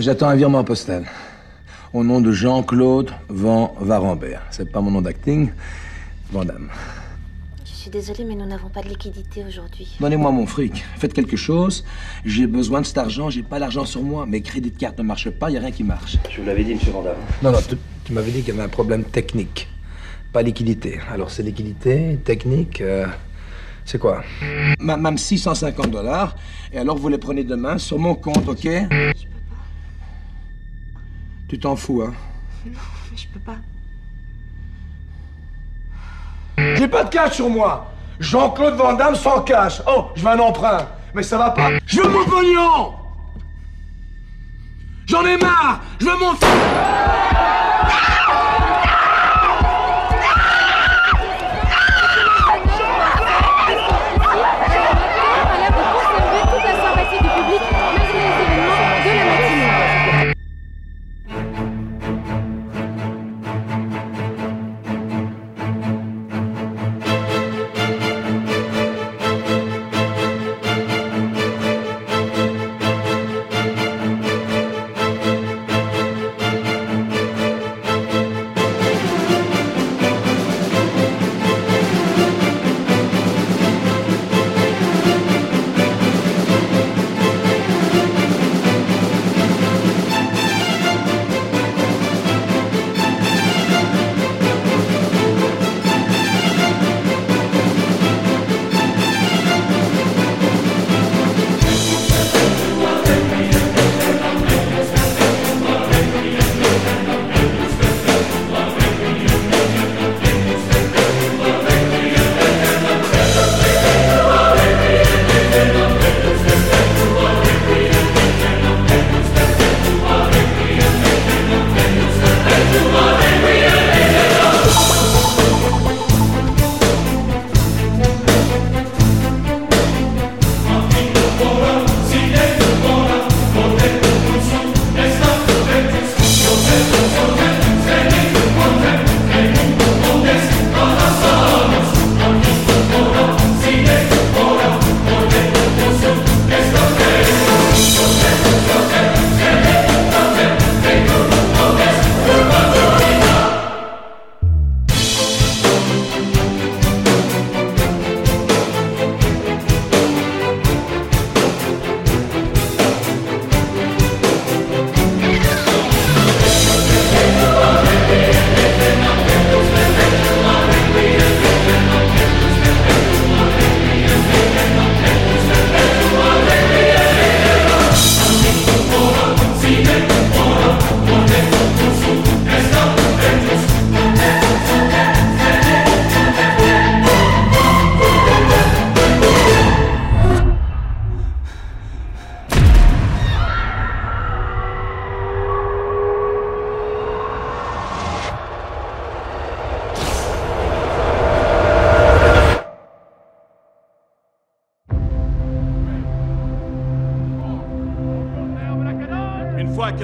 J'attends un virement postal. Au nom de Jean-Claude Van Varambert. C'est pas mon nom d'acting. Vandame. Je suis désolée, mais nous n'avons pas de liquidité aujourd'hui. Donnez-moi mon fric. Faites quelque chose. J'ai besoin de cet argent. J'ai pas l'argent sur moi. Mes crédits de carte ne marchent pas. Il a rien qui marche. Je vous l'avais dit, monsieur Vandame. Non, non, tu, tu m'avais dit qu'il y avait un problème technique. Pas liquidité. Alors c'est liquidité, technique. euh, c'est quoi? Même 650 dollars. Et alors vous les prenez demain sur mon compte, ok? Tu t'en fous, hein Mais je peux pas. J'ai pas de cash sur moi. Jean-Claude Van Damme sans cash. Oh, je veux un emprunt. Mais ça va pas. Je veux mon pognon J'en ai marre Je veux mon...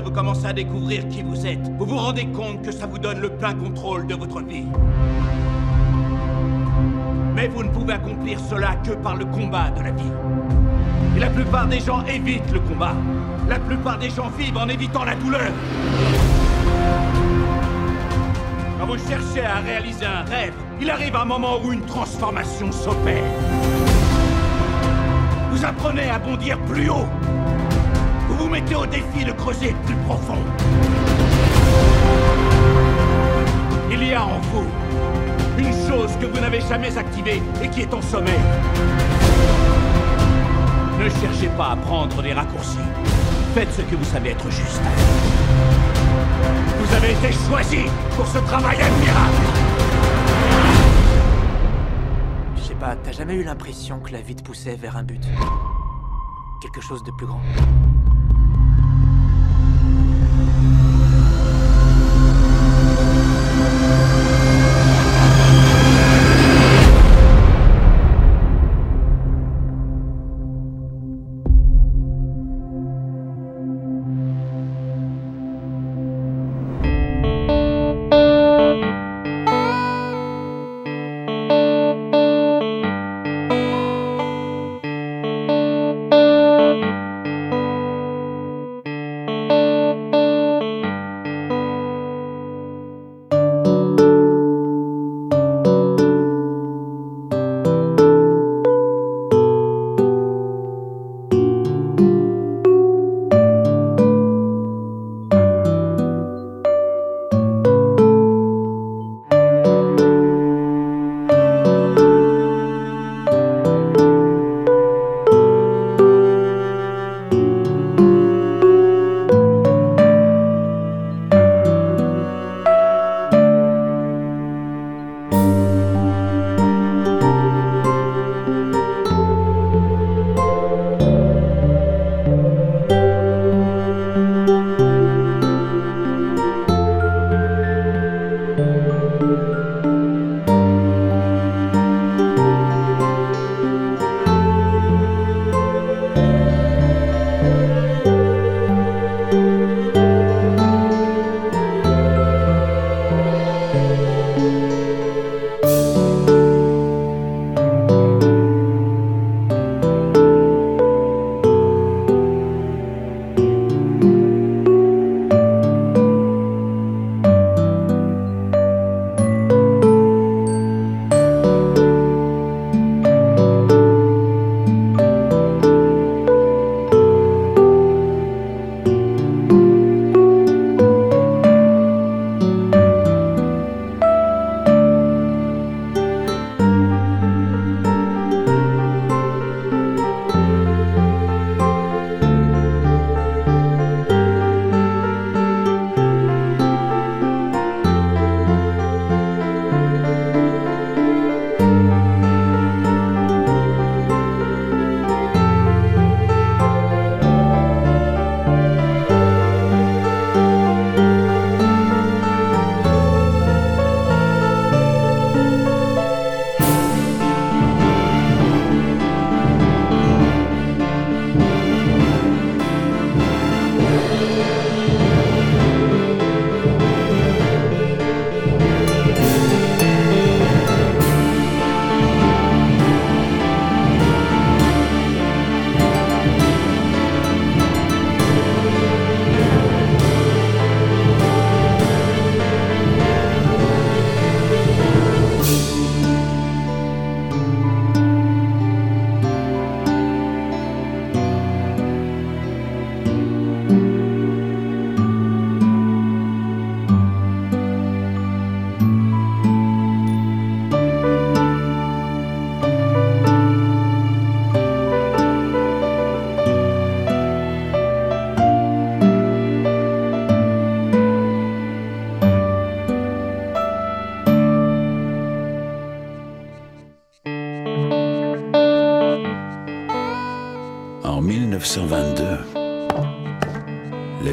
vous commencez à découvrir qui vous êtes, vous vous rendez compte que ça vous donne le plein contrôle de votre vie. Mais vous ne pouvez accomplir cela que par le combat de la vie. Et la plupart des gens évitent le combat. La plupart des gens vivent en évitant la douleur. Quand vous cherchez à réaliser un rêve, il arrive un moment où une transformation s'opère. Vous apprenez à bondir plus haut. Mettez au défi de creuser plus profond. Il y a en vous une chose que vous n'avez jamais activée et qui est en sommeil. Ne cherchez pas à prendre des raccourcis. Faites ce que vous savez être juste. Vous avez été choisi pour ce travail admirable. Je sais pas, t'as jamais eu l'impression que la vie te poussait vers un but? Quelque chose de plus grand?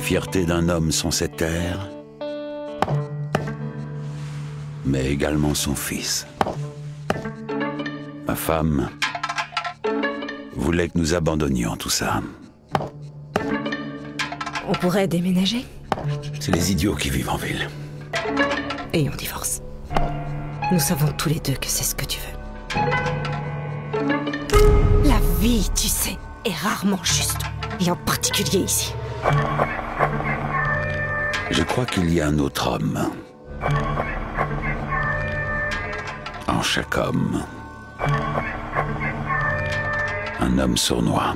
Les fiertés d'un homme sont ses terres, mais également son fils. Ma femme voulait que nous abandonnions tout ça. On pourrait déménager? C'est les idiots qui vivent en ville. et on divorce. Nous savons tous les deux que c'est ce que tu veux. La vie, tu sais, est rarement juste. Et en particulier ici. Je crois qu'il y a un autre homme. En chaque homme. Un homme sournois.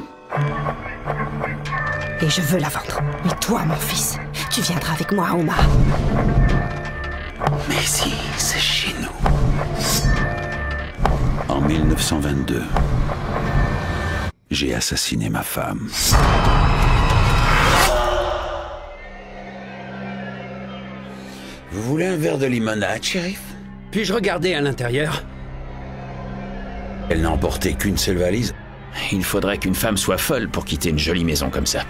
Et je veux la vendre. Mais toi, mon fils, tu viendras avec moi à Omaha. Mais si, c'est chez nous. En 1922, j'ai assassiné ma femme. Vous voulez un verre de limonade, shérif Puis-je regarder à l'intérieur Elle n'a emporté qu'une seule valise. Il faudrait qu'une femme soit folle pour quitter une jolie maison comme ça.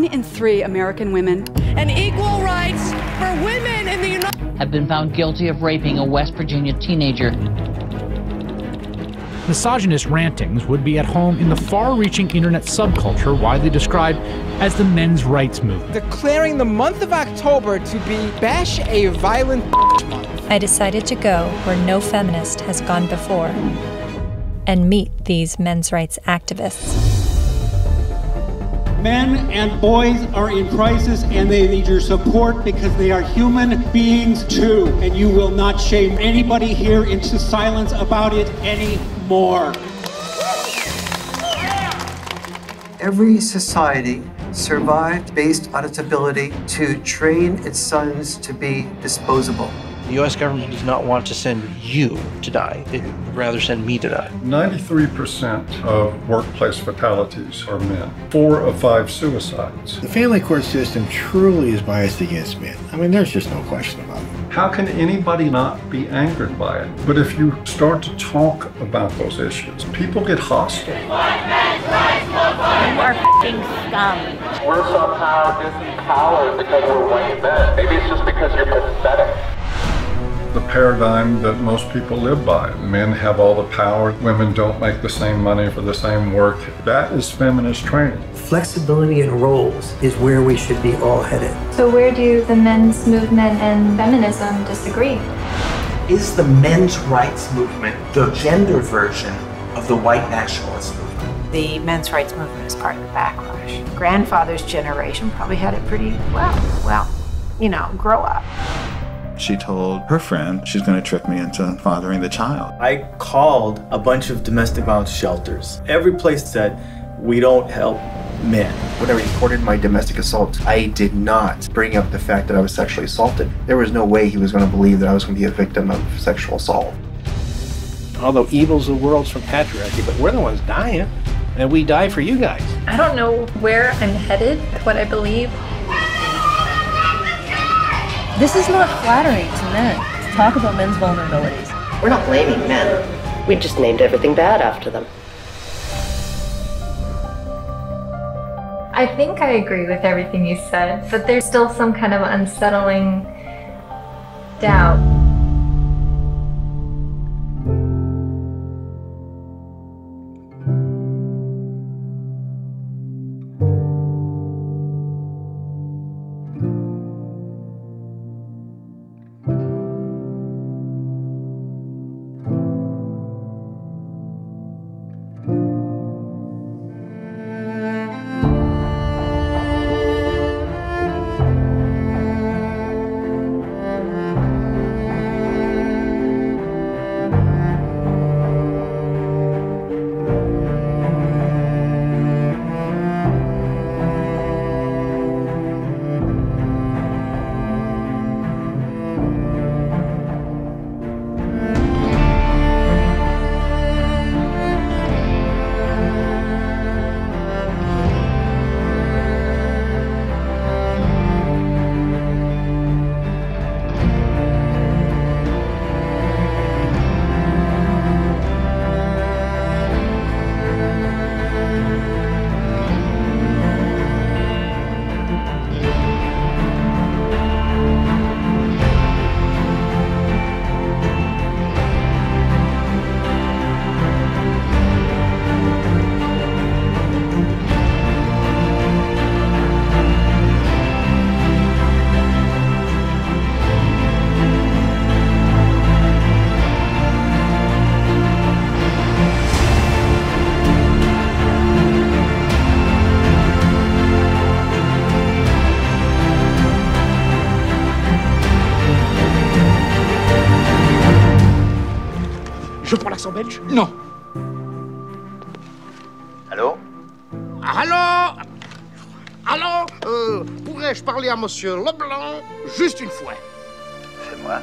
One in three American women and equal rights for women in the United have been found guilty of raping a West Virginia teenager. Misogynist rantings would be at home in the far reaching internet subculture widely described as the men's rights movement. Declaring the month of October to be Bash a Violent Month. I decided to go where no feminist has gone before and meet these men's rights activists. Men and boys are in crisis and they need your support because they are human beings too. And you will not shame anybody here into silence about it anymore. Every society survived based on its ability to train its sons to be disposable. The U.S. government does not want to send you to die. It would rather send me to die. 93% of workplace fatalities are men. Four of five suicides. The family court system truly is biased against men. I mean, there's just no question about it. How can anybody not be angered by it? But if you start to talk about those issues, people get hostile. You are f***ing scum. We're somehow disempowered because we're white men. Maybe it's just because you're pathetic the paradigm that most people live by. Men have all the power, women don't make the same money for the same work. That is feminist training. Flexibility in roles is where we should be all headed. So, where do the men's movement and feminism disagree? Is the men's rights movement the gender version of the white nationalist movement? The men's rights movement is part of the backlash. Grandfather's generation probably had it pretty well. Well, you know, grow up. She told her friend she's going to trick me into fathering the child. I called a bunch of domestic violence shelters. Every place said, we don't help men. When I reported my domestic assault, I did not bring up the fact that I was sexually assaulted. There was no way he was going to believe that I was going to be a victim of sexual assault. All the evils of the world's from patriarchy, but we're the ones dying, and we die for you guys. I don't know where I'm headed, what I believe. This is not flattering to men to talk about men's vulnerabilities. We're not blaming men. We just named everything bad after them. I think I agree with everything you said, but there's still some kind of unsettling doubt. Belge Non. Allô Allô Allô euh, Pourrais-je parler à monsieur Leblanc juste une fois? C'est moi.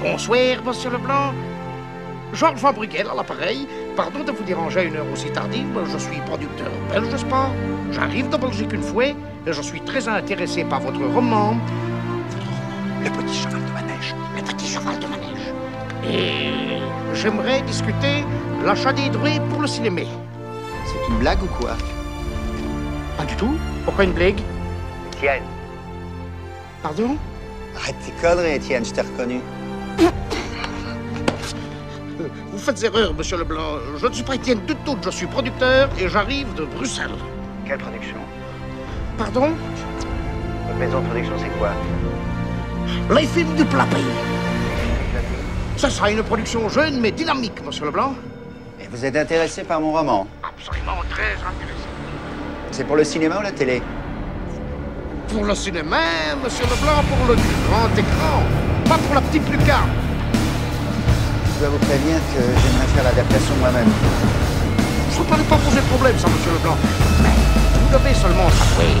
Bonsoir, monsieur Leblanc. Georges Van Bruegel à l'appareil. Pardon de vous déranger à une heure aussi tardive. Je suis producteur belge de sport. J'arrive de Belgique une fois et je suis très intéressé par votre roman. Le petit cheval de manège. Le petit cheval de manège. Et j'aimerais discuter l'achat des droits pour le cinéma. C'est une blague ou quoi? Pas du tout. Pourquoi une blague? Étienne. Pardon? Arrête tes conneries, Étienne, je t'ai reconnu. Vous faites erreur, monsieur Leblanc. Je ne suis pas Étienne du tout. Je suis producteur et j'arrive de Bruxelles. Quelle production? Pardon? Votre maison de production, c'est quoi? Les films du plat pays. Ce sera une production jeune mais dynamique, monsieur Leblanc. Et vous êtes intéressé par mon roman Absolument très intéressant. C'est pour le cinéma ou la télé Pour le cinéma, monsieur Leblanc, pour le grand écran. Pas pour la petite lucarne. Je dois vous prévenir que j'aimerais faire l'adaptation moi-même. Ça ne paraît pas poser problème, ça, monsieur Leblanc. Mais vous devez seulement s'avouer.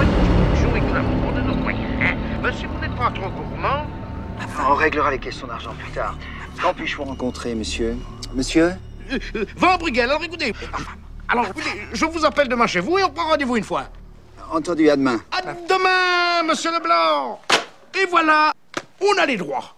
Reconstruction est clairement de nos moyens. hein. Mais si vous n'êtes pas trop gourmand, On réglera les questions d'argent plus tard. Quand puis-je vous rencontrer, monsieur Monsieur Euh, euh, Van Bruegel, alors écoutez. Alors, écoutez, je vous appelle demain chez vous et on prend rendez-vous une fois. Entendu, à demain. À demain, monsieur Leblanc Et voilà, on a les droits.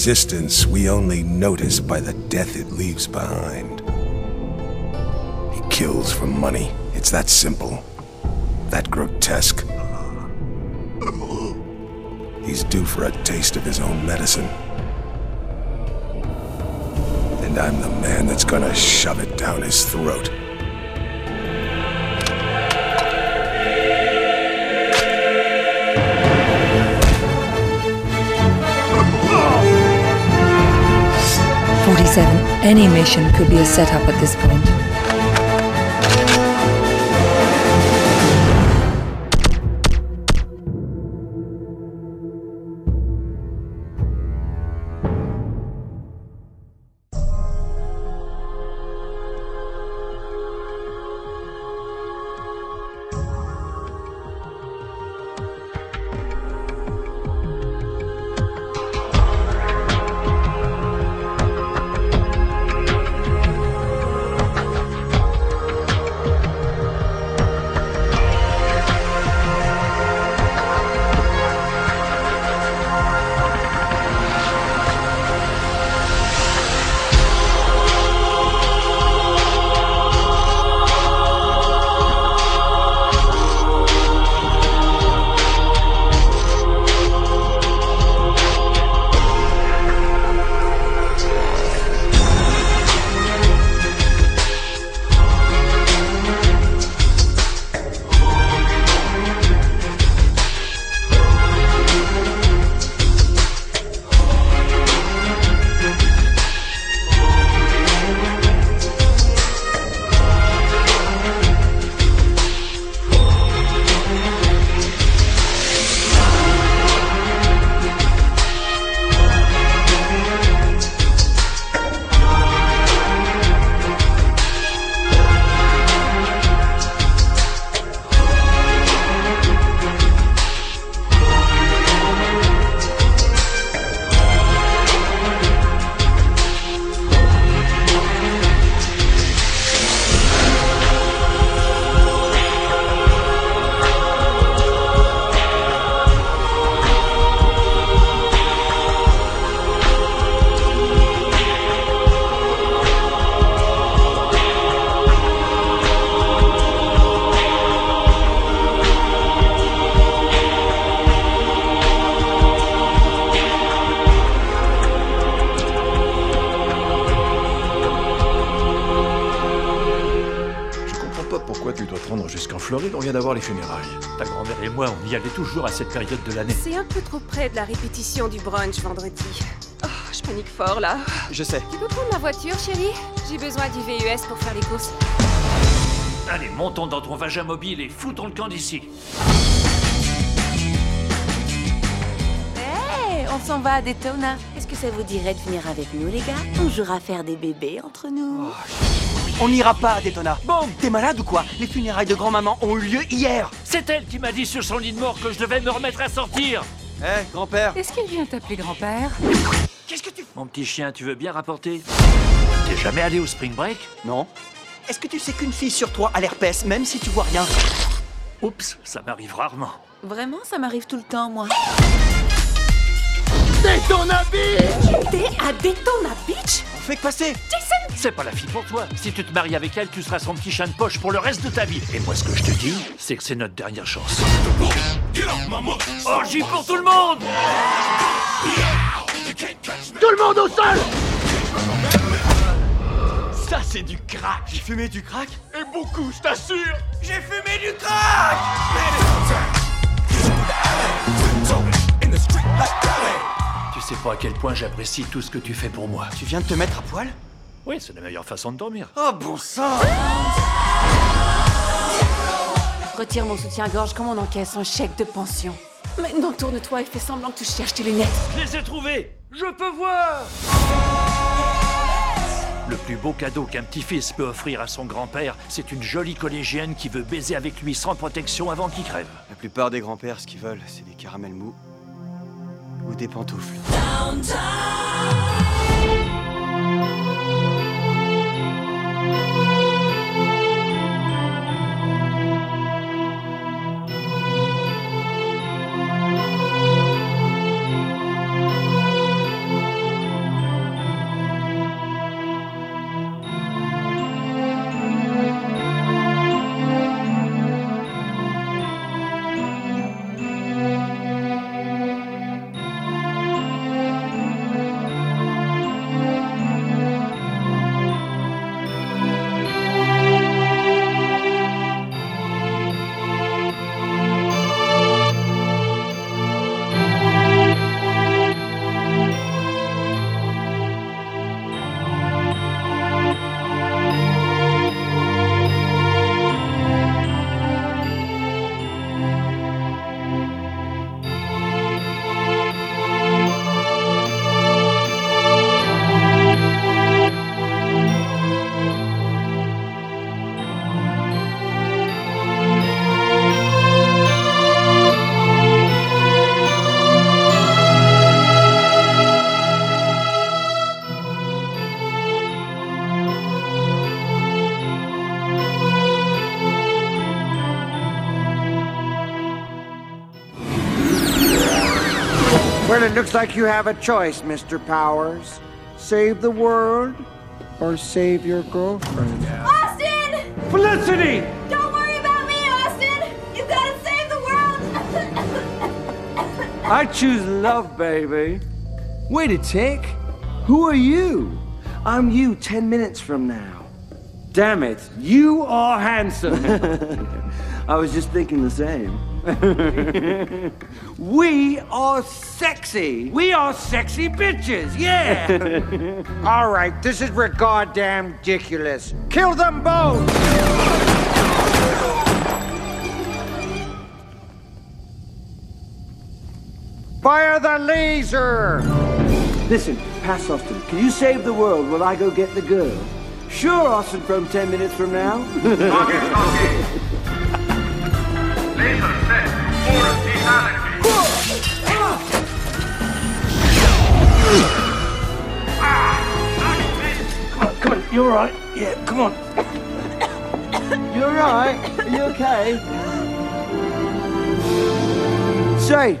Existence we only notice by the death it leaves behind. He kills for money. It's that simple. That grotesque. He's due for a taste of his own medicine. And I'm the man that's gonna shove it down his throat. Any mission could be a setup at this point. Vient d'avoir les funérailles. Ta grand-mère et moi, on y allait toujours à cette période de l'année. C'est un peu trop près de la répétition du brunch vendredi. Oh, je panique fort là. Je sais. Tu peux prendre ma voiture, chérie? J'ai besoin du VUS pour faire les courses. Allez, montons dans ton vagin mobile et foutons le camp d'ici. Hé, on s'en va à Daytona. Est-ce que ça vous dirait de venir avec nous, les gars? On jouera faire des bébés entre nous. On n'ira pas à Daytona. Bon, t'es malade ou quoi? Les funérailles de grand-maman ont eu lieu hier. C'est elle qui m'a dit sur son lit de mort que je devais me remettre à sortir. Hé, grand-père. Est-ce qu'il vient t'appeler grand-père? Qu'est-ce que tu... Mon petit chien, tu veux bien rapporter? T'es jamais allé au spring break? Non. Est-ce que tu sais qu'une fille sur trois a l'herpès, même si tu vois rien? Oups, ça m'arrive rarement. Vraiment, ça m'arrive tout le temps, moi. Daytona Beach T'es à Daytona Beach? Fait que passer. Jason C'est pas la fille pour toi. Si tu te maries avec elle, tu seras son petit chien de poche pour le reste de ta vie. Et moi, ce que je te dis, c'est que c'est notre dernière chance. Orgie pour tout le monde. Tout le monde au sol. Ça, c'est du crack. J'ai fumé du crack? Et beaucoup, je t'assure. J'ai fumé du crack Tu sais pas à quel point j'apprécie tout ce que tu fais pour moi. Tu viens de te mettre à poil? Oui, c'est la meilleure façon de dormir. Oh bon sang Retire mon soutien-gorge comme on encaisse un chèque de pension. Maintenant, tourne-toi et fais semblant que tu cherches tes lunettes. Je les ai trouvés Je peux voir Le plus beau cadeau qu'un petit-fils peut offrir à son grand-père, c'est une jolie collégienne qui veut baiser avec lui sans protection avant qu'il crève. La plupart des grands-pères, ce qu'ils veulent, c'est des caramels mous ou des pantoufles. Looks like you have a choice, Mr. Powers. Save the world or save your girlfriend. Austin! Felicity! Don't worry about me, Austin! You gotta save the world! I choose love, baby. Wait a tick. Who are you? I'm you 10 minutes from now. Damn it, you are handsome. I was just thinking the same. We are sexy. We are sexy bitches, yeah. All right, this is goddamn ridiculous. Kill them both. Fire the laser! Listen, pass Austin. Can you save the world while I go get the girl? Sure, Austin, from 10 minutes from now. Come on, come on, you alright? Yeah, come on. You're alright? Are you okay? Say,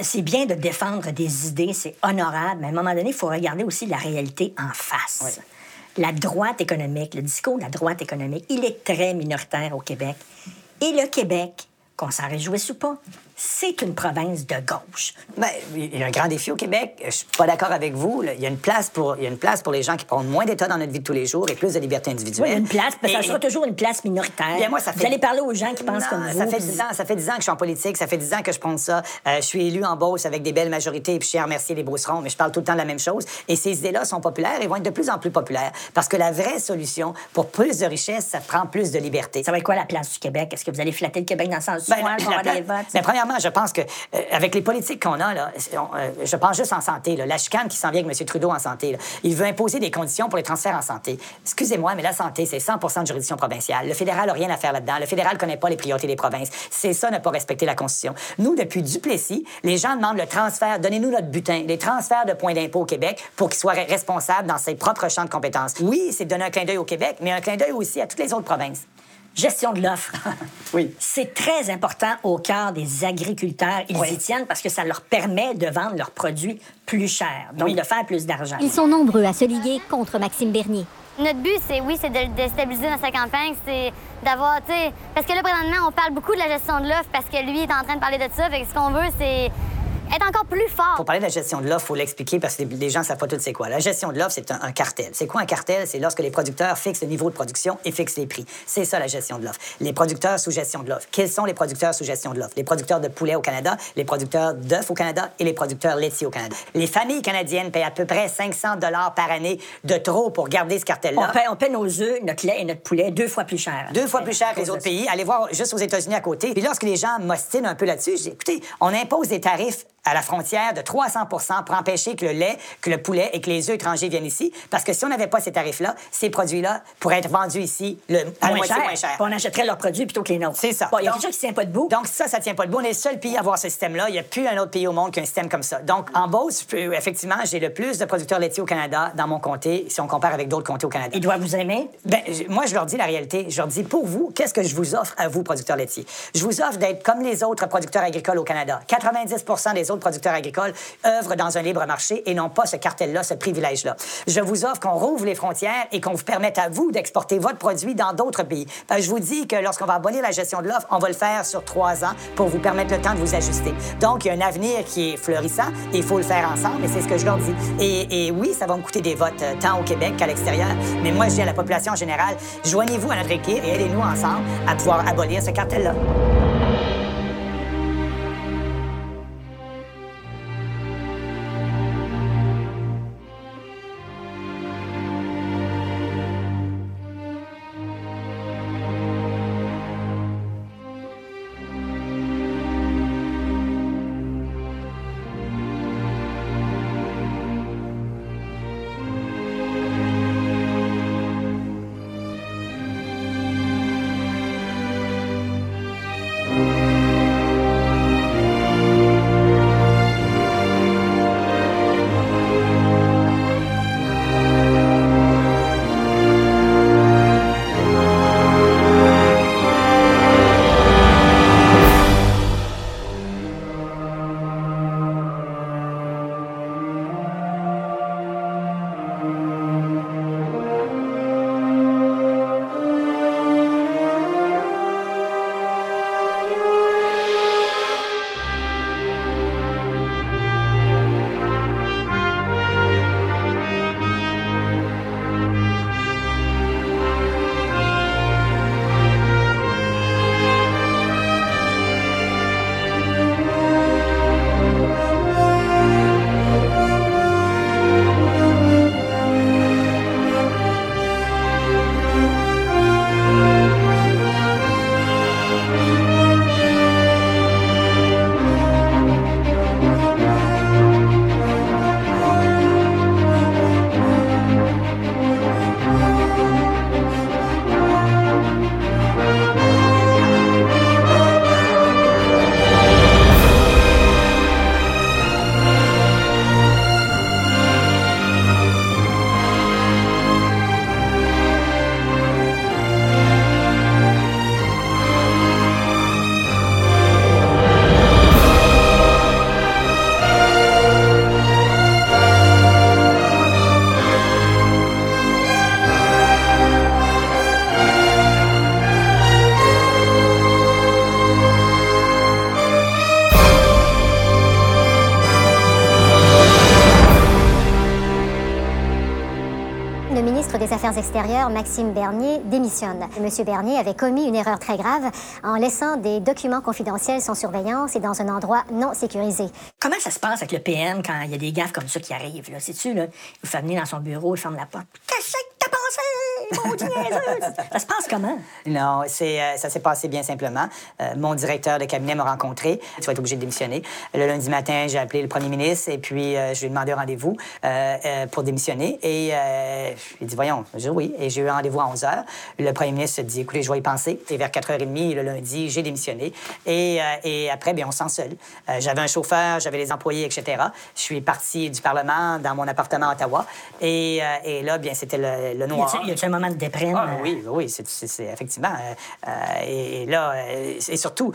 C'est bien de défendre des idées, c'est honorable, mais à un moment donné, il faut regarder aussi la réalité en face. La droite économique, le discours de la droite économique, il est très minoritaire au Québec. Et le Québec, qu'on s'en réjouisse ou pas, c'est une province de gauche. Ben, il y a un grand défi au Québec. Je suis pas d'accord avec vous. là. Il y a une place pour, il y a une place pour les gens qui prennent moins d'État dans notre vie de tous les jours et plus de liberté Oui, individuelle. a une place, mais ça Et- sera toujours une place minoritaire. Bien, moi, ça fait- Vous allez parler aux gens qui pensent Non, comme vous. Ça fait 10 ans, ça fait 10 ans que je suis en politique, ça fait 10 ans que je prends ça. Euh, je suis élu en Beauce avec des belles majorités, puis je tiens à remercier les Beaucerons, mais je parle tout le temps de la même chose. Et ces idées-là sont populaires et vont être de plus en plus populaires. Parce que la vraie solution pour plus de richesse, ça prend plus de liberté. Ça va être quoi la place du Québec? Est-ce que vous allez flatter le Québec dans le sens du Ben, poil la- la votes? Ben, premièrement, je pense que euh, avec les politiques qu'on a, là, euh, je pense juste en santé. là, la chicane qui s'en vient avec M. Trudeau en santé. il veut imposer des conditions pour les transferts en santé. Excusez-moi, mais la santé, c'est 100 de juridiction provinciale. Le fédéral n'a rien à faire là-dedans. Le fédéral ne connaît pas les priorités des provinces. C'est ça, ne pas respecter la Constitution. Nous, depuis Duplessis, les gens demandent le transfert, donnez-nous notre butin, les transferts de points d'impôt au Québec pour qu'il soit re- responsable dans ses propres champs de compétences. Oui, c'est de donner un clin d'œil au Québec, mais un clin d'œil aussi à toutes les autres provinces. Gestion de l'offre. oui. C'est très important au cœur des agriculteurs. Ils Oui. y tiennent parce que ça leur permet de vendre leurs produits plus cher, donc Oui. de faire plus d'argent. Ils sont nombreux à se liguer contre Maxime Bernier. Notre but, c'est oui, c'est de le déstabiliser dans sa campagne, c'est d'avoir, tu sais, parce que là, présentement, on parle beaucoup de la gestion de l'offre parce que lui est en train de parler de ça. Fait que ce qu'on veut, c'est être encore plus fort. Pour parler de la gestion de l'offre, il faut l'expliquer parce que les- les gens ne savent pas tout c'est quoi. La gestion de l'offre, c'est un, un cartel. C'est quoi un cartel? C'est lorsque les producteurs fixent le niveau de production et fixent les prix. C'est ça la gestion de l'offre. Les producteurs sous gestion de l'offre. Quels sont les producteurs sous gestion de l'offre? Les producteurs de poulet au Canada, les producteurs d'œufs au Canada et les producteurs laitiers au Canada. Les familles canadiennes payent à peu près 500 dollars par année de trop pour garder ce cartel-là. On paie, on paie nos œufs, notre lait et notre poulet deux fois plus cher. Deux fois plus cher que les autres pays. Allez voir juste aux États-Unis à côté. Puis lorsque les gens m'ostinent un peu là-dessus, je dis écoutez, on impose des tarifs à la frontière de 300% pour empêcher que le lait, que le poulet et que les œufs étrangers viennent ici. Parce que si on n'avait pas ces tarifs-là, ces produits-là pourraient être vendus ici le, à la Moins moitié cher. moins cher. Puis on achèterait leurs produits plutôt que les nôtres. C'est ça. Bon, il y a Donc- quelque chose qui tient pas debout. Donc ça, ça tient pas debout. On est le seul pays à avoir ce système-là. Il n'y a plus un autre pays au monde qui a un système comme ça. Donc en Beauce, effectivement, j'ai le plus de producteurs laitiers au Canada dans mon comté si on compare avec d'autres comtés au Canada. Ils doivent vous aimer? Ben, moi, je leur dis la réalité. Je leur dis, pour vous, qu'est-ce que je vous offre à vous, producteurs laitiers? Je vous offre d'être comme les autres producteurs agricoles au Canada. 90 des autres producteurs agricoles œuvrent dans un libre marché et n'ont pas ce cartel-là, ce privilège-là. Je vous offre qu'on rouvre les frontières et qu'on vous permette à vous d'exporter votre produit dans d'autres pays. Que je vous dis que lorsqu'on va abolir la gestion de l'offre, on va le faire sur trois ans pour vous permettre le temps de vous ajuster. Donc, il y a un avenir qui est florissant et il faut le faire ensemble et c'est ce que je leur dis. Et, oui, ça va me coûter des votes euh, tant au Québec qu'à l'extérieur, mais moi, je dis à la population en général, joignez-vous à notre équipe et aidez-nous ensemble à pouvoir abolir ce cartel-là. Maxime Bernier, démissionne. Monsieur Bernier avait commis une erreur très grave en laissant des documents confidentiels sans surveillance et dans un endroit non sécurisé. Comment ça se passe avec le PM quand il y a des gaffes comme ça qui arrivent? Là? Il fait venir dans son bureau, il ferme la porte. Qu'est-ce que t'as pensé, Ça se passe comment? Non, c'est, euh, ça s'est passé bien simplement. Euh, mon directeur de cabinet m'a rencontré. Tu vas être obligé de démissionner. Le lundi matin, j'ai appelé le premier ministre et puis euh, je lui ai demandé un rendez-vous euh, pour démissionner. Et il dit, voyons, dit oui. Et j'ai eu un rendez-vous à 11 h. Le premier ministre se dit, écoutez, je vais y penser. Et vers 4h30, le lundi, j'ai démissionné. Et, et après, bien, on se sent seul. J'avais un chauffeur, j'avais les employés, etc. Je suis parti du Parlement dans mon appartement à Ottawa. Et, et là, bien, c'était le, le Y noir. y un moment de déprime? Ah, oui, oui, c'est, effectivement. euh, euh, et, et là, euh, et surtout,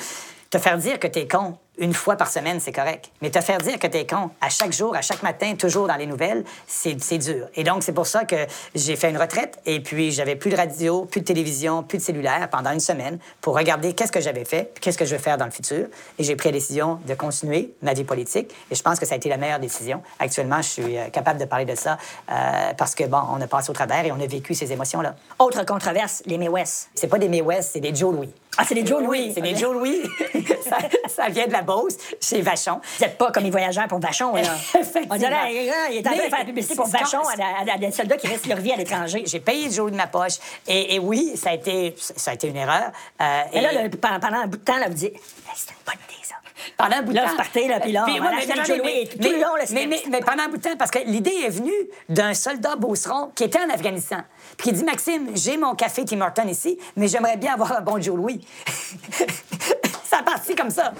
te faire dire que t'es con une fois par semaine, c'est correct. Mais te faire dire que t'es con à chaque jour, à chaque matin, toujours dans les nouvelles, c'est, dur. Et donc, c'est pour ça que j'ai fait une retraite et puis j'avais plus de radio, plus de télévision, plus de cellulaire pendant une semaine pour regarder qu'est-ce que j'avais fait, qu'est-ce que je vais faire dans le futur. Et j'ai pris la décision de continuer ma vie politique. Et je pense que ça a été la meilleure décision. Actuellement, je suis euh, capable de parler de ça euh, parce que, bon, on a passé au travers et on a vécu ces émotions-là. Autre controverse, les May West. C'est pas des May West, c'est des Joe Louis. Ah, c'est des Joe Louis. C'est des. Joe Louis. ça, ça vient de la Beauce, chez Vachon. Vous n'êtes pas comme les voyageurs pour Vachon, là. Effectivement. On dirait, il est en train de Mais faire la publicité pour Vachon à, à- à des soldats qui restent leur vie à l'étranger. J'ai payé Joe de ma poche. Et, et oui, ça a été, ça a été une erreur. Euh, Et là, le- pendant, un bout de temps, là, vous dites, c'est une bonne idée, ça. Pendant un bout de Là, temps. vous partez, là, puis là, on Puis, va ouais, mais- le mais- et tout mais- le long, là, mais, mais, mais pendant un bout de temps, parce que l'idée est venue d'un soldat beauceron qui était en Afghanistan. Puis qui dit Maxime, j'ai mon café Tim Horton ici, mais j'aimerais bien avoir un bon Joe Louis. ça a parti comme ça.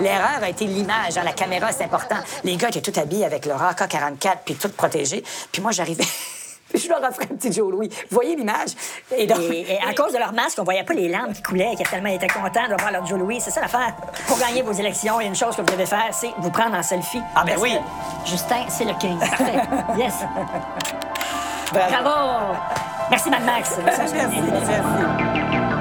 L'erreur a été l'image. hein, La caméra, c'est important. Les gars étaient tout habillés avec leur AK-44 puis tout protégés. Puis moi, j'arrivais. je leur offrais un petit Joe Louis. Vous voyez l'image? Et donc. Et, et à cause de leur masque, on voyait pas les larmes qui coulaient, qui tellement étaient contents de voir leur Joe Louis. C'est ça l'affaire. Pour gagner vos élections, il y a une chose que vous devez faire, c'est vous prendre en selfie. Ah, ben Parce oui. que Justin, c'est le king. Parfait. Yes. Bravo. Bravo. Merci, Mad Max. Merci, merci. So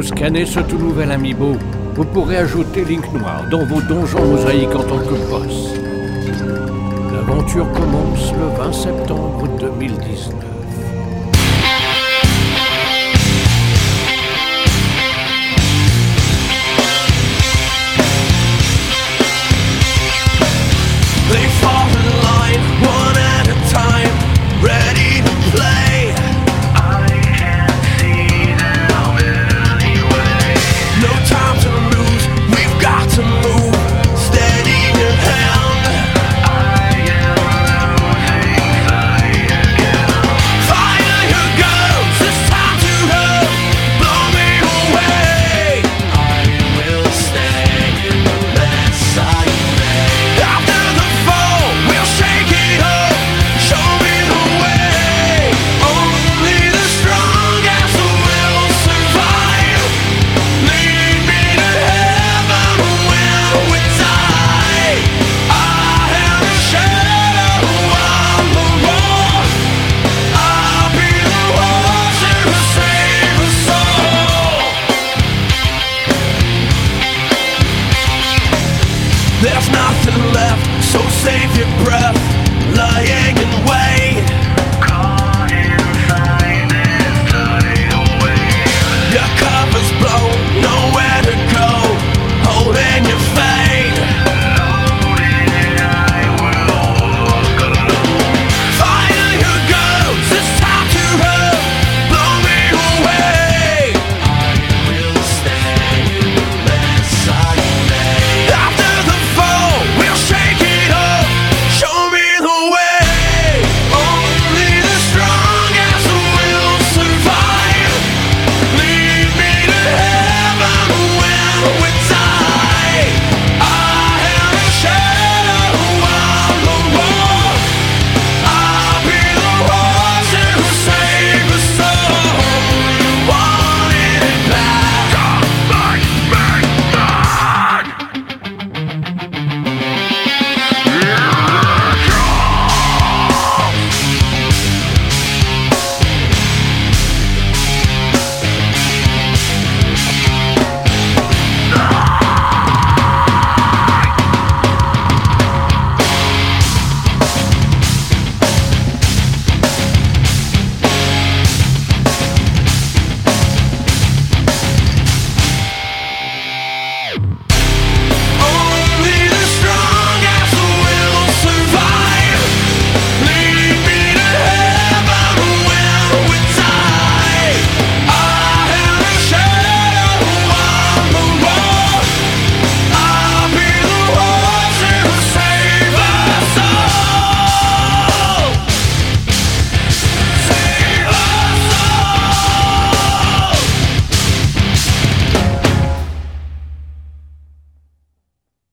vous scannez ce tout nouvel amiibo, vous pourrez ajouter Link Noir dans vos donjons mosaïques en tant que boss. L'aventure commence le 20 septembre 2019.